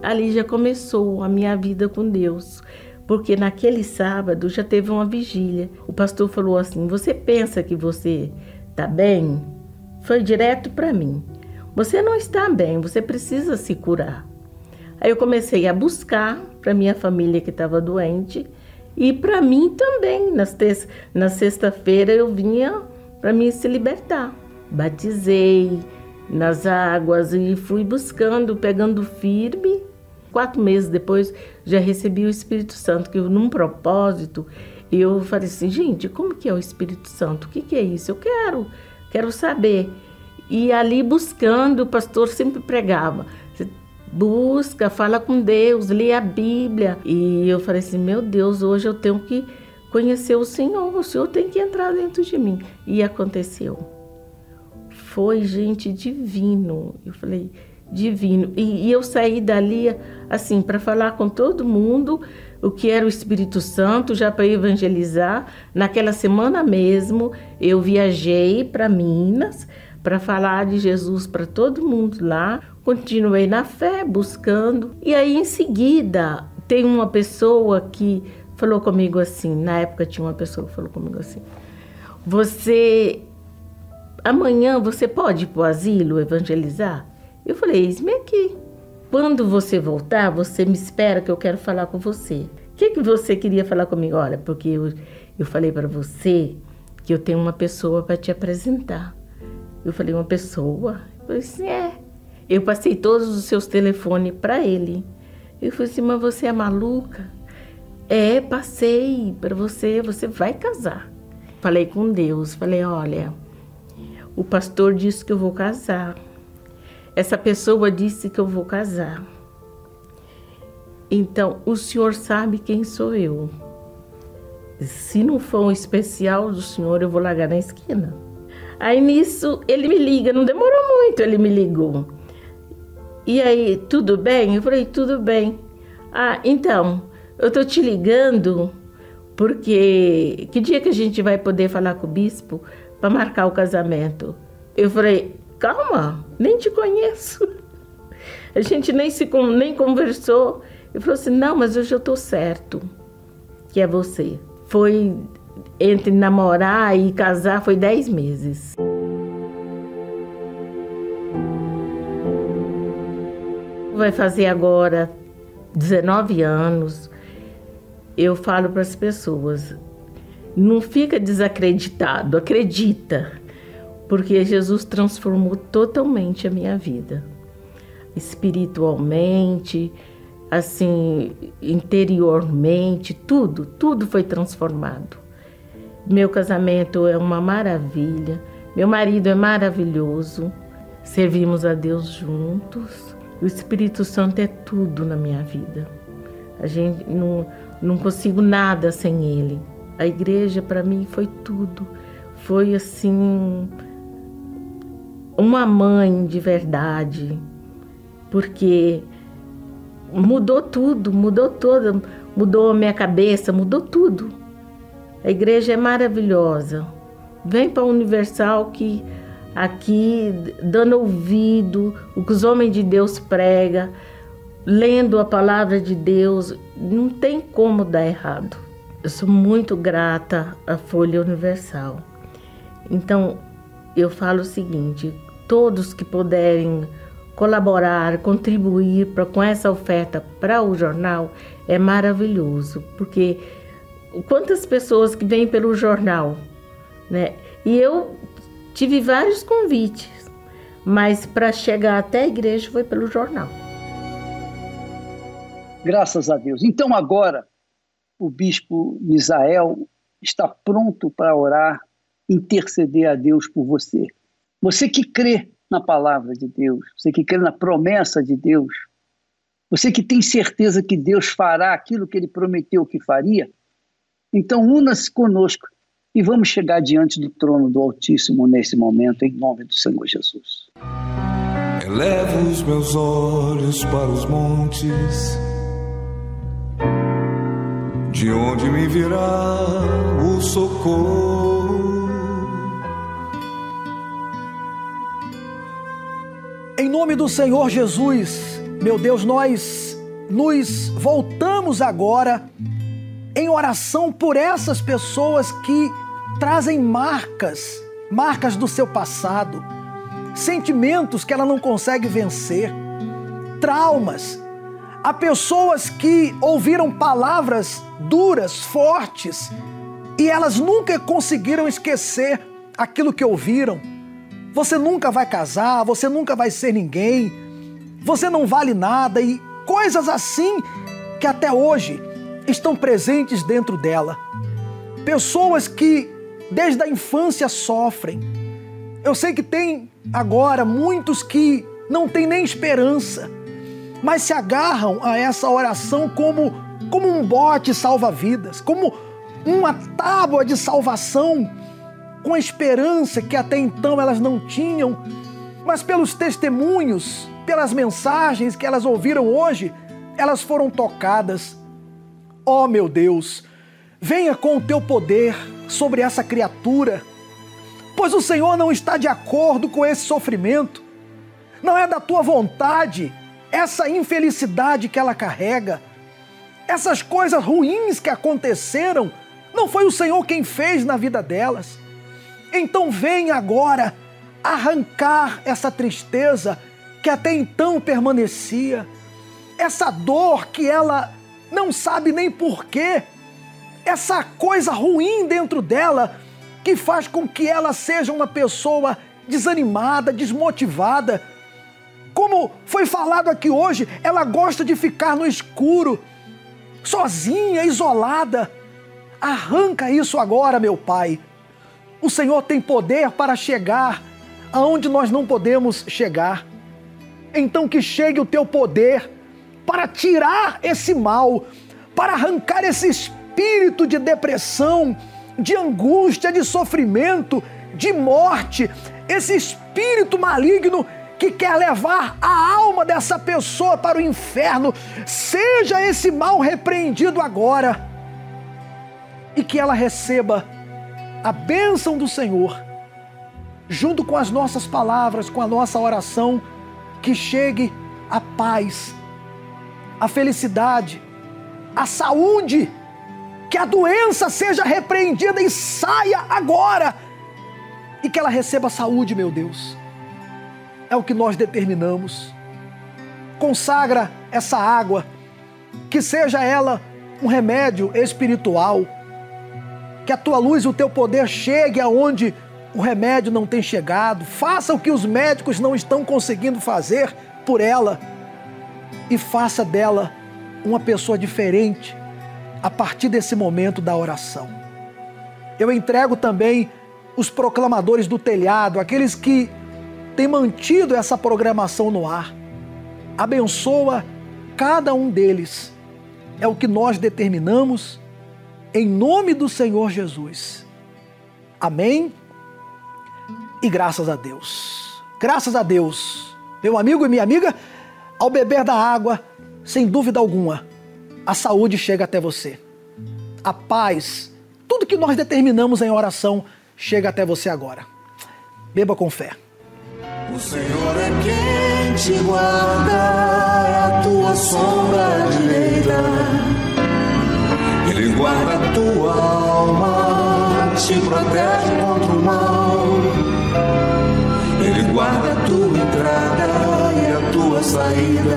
Ali já começou a minha vida com Deus, porque naquele sábado já teve uma vigília. O pastor falou assim: Você pensa que você está bem? foi direto para mim. Você não está bem, você precisa se curar. Aí eu comecei a buscar para minha família que estava doente e para mim também. na sexta-feira eu vinha para mim se libertar. Batizei nas águas e fui buscando, pegando firme. Quatro meses depois já recebi o Espírito Santo, que num propósito eu falei assim, gente, como que é o Espírito Santo? O que, que é isso? Eu quero quero saber. E ali buscando, o pastor sempre pregava. Busca, fala com Deus, lê a Bíblia. E eu falei assim: meu Deus, hoje eu tenho que conhecer o Senhor, o Senhor tem que entrar dentro de mim. E aconteceu. Foi, gente, divino. Eu falei: divino. E, e eu saí dali, assim, para falar com todo mundo o que era o Espírito Santo, já para evangelizar. Naquela semana mesmo, eu viajei para Minas para falar de Jesus para todo mundo lá. Continuei na fé, buscando. E aí, em seguida, tem uma pessoa que falou comigo assim. Na época, tinha uma pessoa que falou comigo assim: Você. Amanhã você pode ir para o asilo evangelizar? Eu falei: Eis-me aqui. Quando você voltar, você me espera que eu quero falar com você. O que, que você queria falar comigo? Olha, porque eu, eu falei para você que eu tenho uma pessoa para te apresentar. Eu falei, uma pessoa? Eu falei assim, é. Eu passei todos os seus telefones para ele. Eu falei assim, mas você é maluca? É, passei para você, você vai casar. Falei com Deus, falei, olha, o pastor disse que eu vou casar. Essa pessoa disse que eu vou casar. Então, o senhor sabe quem sou eu. Se não for um especial do senhor, eu vou largar na esquina. Aí nisso, ele me liga, não demorou muito, ele me ligou. E aí, tudo bem? Eu falei, tudo bem. Ah, então, eu tô te ligando porque que dia que a gente vai poder falar com o bispo para marcar o casamento? Eu falei, calma, nem te conheço. A gente nem se nem conversou. Ele falou assim: não, mas hoje eu estou certo que é você. Foi entre namorar e casar foi dez meses. Vai fazer agora 19 anos. Eu falo para as pessoas: não fica desacreditado, acredita porque Jesus transformou totalmente a minha vida, espiritualmente, assim, interiormente, tudo, tudo foi transformado. Meu casamento é uma maravilha, meu marido é maravilhoso, servimos a Deus juntos. O Espírito Santo é tudo na minha vida. A gente não, não consigo nada sem ele. A igreja para mim foi tudo. Foi assim uma mãe de verdade, porque mudou tudo, mudou tudo, mudou a minha cabeça, mudou tudo. A igreja é maravilhosa. Vem para a Universal que aqui dando ouvido o que os homens de Deus pregam, lendo a palavra de Deus, não tem como dar errado. Eu sou muito grata à Folha Universal. Então, eu falo o seguinte: todos que puderem colaborar, contribuir pra, com essa oferta para o jornal é maravilhoso, porque quantas pessoas que vêm pelo jornal, né? E eu tive vários convites, mas para chegar até a igreja foi pelo jornal. Graças a Deus. Então agora o bispo Misael está pronto para orar, interceder a Deus por você. Você que crê na palavra de Deus, você que crê na promessa de Deus, você que tem certeza que Deus fará aquilo que ele prometeu que faria, então una-se conosco e vamos chegar diante do trono do Altíssimo nesse momento, em nome do Senhor Jesus. Elevo os meus olhos para os montes, de onde me virá o socorro. Em nome do Senhor Jesus, meu Deus, nós nos voltamos agora em oração por essas pessoas que trazem marcas, marcas do seu passado, sentimentos que ela não consegue vencer, traumas. Há pessoas que ouviram palavras duras, fortes, e elas nunca conseguiram esquecer aquilo que ouviram você nunca vai casar, você nunca vai ser ninguém, você não vale nada e coisas assim que até hoje estão presentes dentro dela. Pessoas que desde a infância sofrem. Eu sei que tem agora muitos que não têm nem esperança, mas se agarram a essa oração como, como um bote salva-vidas, como uma tábua de salvação com a esperança que até então elas não tinham, mas pelos testemunhos, pelas mensagens que elas ouviram hoje, elas foram tocadas. Oh meu Deus, venha com o teu poder sobre essa criatura, pois o Senhor não está de acordo com esse sofrimento, não é da tua vontade essa infelicidade que ela carrega, essas coisas ruins que aconteceram, não foi o Senhor quem fez na vida delas. Então vem agora arrancar essa tristeza que até então permanecia, essa dor que ela não sabe nem porquê, essa coisa ruim dentro dela que faz com que ela seja uma pessoa desanimada, desmotivada. Como foi falado aqui hoje, ela gosta de ficar no escuro, sozinha, isolada. Arranca isso agora, meu Pai. O Senhor tem poder para chegar aonde nós não podemos chegar. Então que chegue o teu poder para tirar esse mal, para arrancar esse espírito de depressão, de angústia, de sofrimento, de morte, esse espírito maligno que quer levar a alma dessa pessoa para o inferno. Seja esse mal repreendido agora e que ela receba a bênção do Senhor, junto com as nossas palavras, com a nossa oração, que chegue a paz, a felicidade, a saúde, que a doença seja repreendida e saia agora, e que ela receba saúde, meu Deus. É o que nós determinamos. Consagra essa água, que seja ela um remédio espiritual que a tua luz e o teu poder chegue aonde o remédio não tem chegado. Faça o que os médicos não estão conseguindo fazer por ela e faça dela uma pessoa diferente a partir desse momento da oração. Eu entrego também os proclamadores do telhado, aqueles que têm mantido essa programação no ar. Abençoa cada um deles. É o que nós determinamos em nome do Senhor Jesus. Amém? E graças a Deus. Graças a Deus. Meu amigo e minha amiga, ao beber da água, sem dúvida alguma, a saúde chega até você. A paz, tudo que nós determinamos em oração, chega até você agora. Beba com fé. O Senhor é quem te guarda, é a tua sombra direita ele guarda a tua alma, te protege contra o mal. Ele guarda a tua entrada e a tua saída,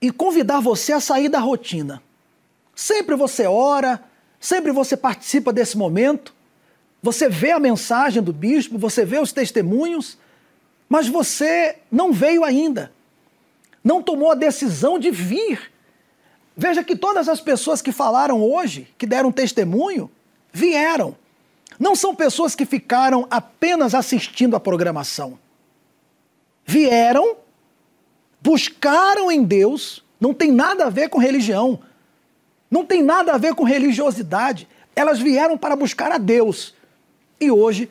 e convidar você a sair da rotina. Sempre você ora, sempre você participa desse momento, você vê a mensagem do bispo, você vê os testemunhos, mas você não veio ainda, não tomou a decisão de vir. Veja que todas as pessoas que falaram hoje, que deram testemunho, vieram. Não são pessoas que ficaram apenas assistindo a programação. Vieram, buscaram em Deus, não tem nada a ver com religião, não tem nada a ver com religiosidade. Elas vieram para buscar a Deus e hoje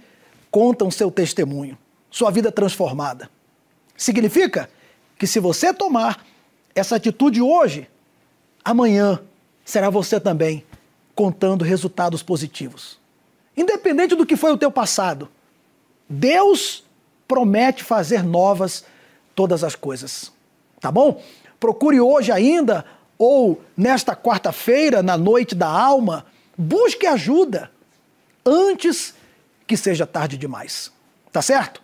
contam seu testemunho, sua vida transformada. Significa que se você tomar essa atitude hoje, amanhã será você também contando resultados positivos. Independente do que foi o teu passado, Deus promete fazer novas todas as coisas. Tá bom? Procure hoje ainda ou nesta quarta-feira, na noite da alma, busque ajuda antes que seja tarde demais. Tá certo?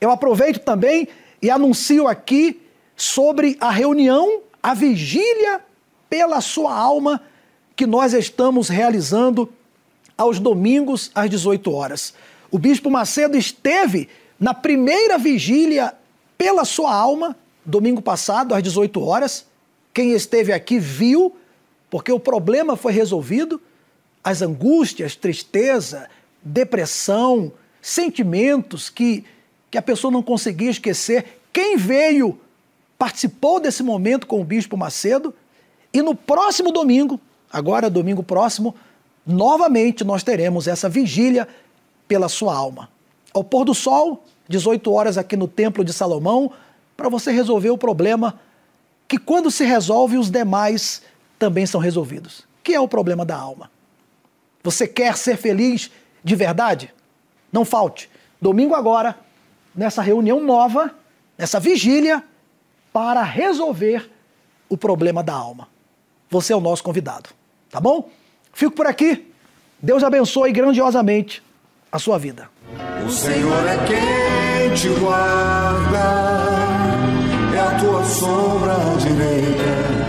Eu aproveito também e anuncio aqui sobre a reunião, a vigília pela sua alma que nós estamos realizando aos domingos às 18 horas. O bispo Macedo esteve na primeira vigília pela sua alma, domingo passado às 18 horas. Quem esteve aqui viu, porque o problema foi resolvido, as angústias, tristeza, depressão, sentimentos que, que a pessoa não conseguia esquecer. Quem veio participou desse momento com o Bispo Macedo e no próximo domingo, agora domingo próximo, novamente nós teremos essa vigília pela sua alma. Ao pôr do sol, 18 horas aqui no Templo de Salomão, para você resolver o problema que quando se resolve, os demais também são resolvidos. Que é o problema da alma. Você quer ser feliz de verdade? Não falte. Domingo agora, nessa reunião nova, nessa vigília, para resolver o problema da alma. Você é o nosso convidado, tá bom? Fico por aqui. Deus abençoe grandiosamente a sua vida. O Senhor é quem te guarda sombra direita